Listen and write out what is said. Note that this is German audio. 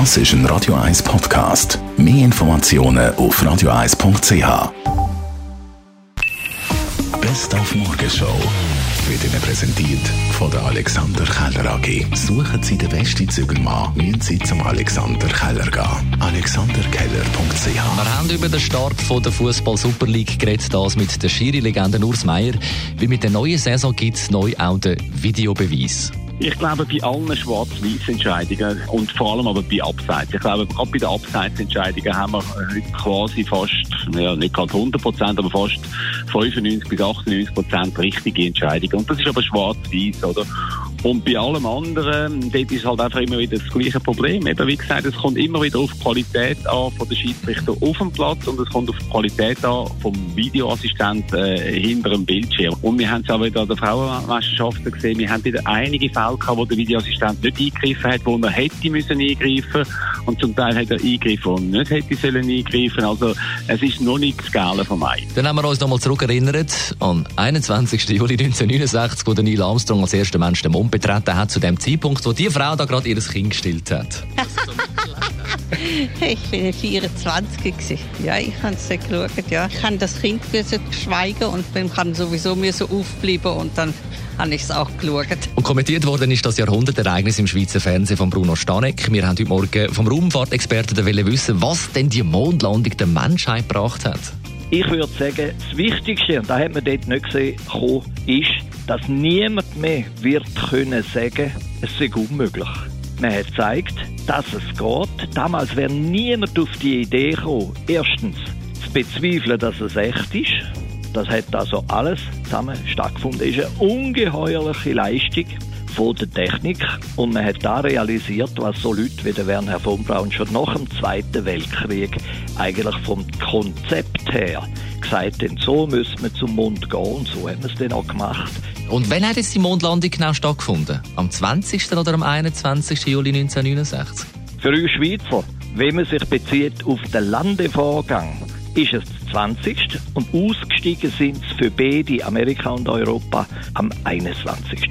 Das ist ein Radio 1 Podcast. Mehr Informationen auf radio1.ch. Best auf Morgenshow wird Ihnen präsentiert von der Alexander Keller AG. Suchen Sie den besten Zügelmann, müssen Sie zum Alexander Keller gehen. AlexanderKeller.ch Wir haben über den Start von der Fußball Super League geredet, das mit der Schiri-Legende Urs Meier. Wie mit der neuen Saison gibt es neu auch den Videobeweis. Ich glaube, bei allen Schwarz-Weiß-Entscheidungen und vor allem aber bei Abseits. Ich glaube, gerade bei den Abseitsentscheidungen haben wir heute quasi fast, ja, nicht gerade 100 Prozent, aber fast 95 bis 98 Prozent richtige Entscheidungen. Und das ist aber schwarz-weiß, oder? Und bei allem anderen, dort ist halt einfach immer wieder das gleiche Problem. Eben, wie gesagt, es kommt immer wieder auf die Qualität an von der Schiedsrichter auf dem Platz und es kommt auf die Qualität an vom Videoassistent äh, hinter dem Bildschirm. Und wir haben es auch wieder an der Frauenmeisterschaften gesehen. Wir haben wieder einige Fälle gehabt, wo der Videoassistent nicht eingegriffen hat, wo er hätte müssen eingreifen und zum Teil hat er eingegriffen und nicht hätte sollen eingreifen. Also es ist noch nicht das vom Ei. Dann haben wir uns nochmal zurückerinnert an 21. Juli 1969, wo Neil Armstrong als erster Mensch den Mond betreten hat, zu dem Zeitpunkt, wo die Frau da gerade ihr Kind gestillt hat. Ich bin 24 gewesen. Ja, ich habe es geschaut. Ja. Ich habe das Kind schweigen und bin kann sowieso müssen aufbleiben und dann habe ich es auch geschaut. Und kommentiert worden ist das Jahrhundertereignis im Schweizer Fernsehen von Bruno Stanek. Wir haben heute Morgen vom Raumfahrtexperten wissen, was denn die Mondlandung der Menschheit gebracht hat. Ich würde sagen, das Wichtigste, und da hat man dort nicht gesehen, ist, dass niemand mehr wird können sagen, es sei unmöglich. Man hat gezeigt, dass es geht. Damals wäre niemand auf die Idee gekommen, erstens zu bezweifeln, dass es echt ist. Das hat also alles zusammen stattgefunden. Es ist eine ungeheuerliche Leistung von der Technik und man hat da realisiert, was so Leute wie der Werner von Braun schon nach dem Zweiten Weltkrieg eigentlich vom Konzept her gesagt haben, so müssen wir zum Mond gehen und so haben wir es dann auch gemacht. Und wann hat jetzt die Mondlandung genau stattgefunden? Am 20. oder am 21. Juli 1969? Für uns Schweizer, wenn man sich bezieht auf den Landevorgang, ist es der 20. und ausgestiegen sind es für beide, Amerika und Europa, am 21.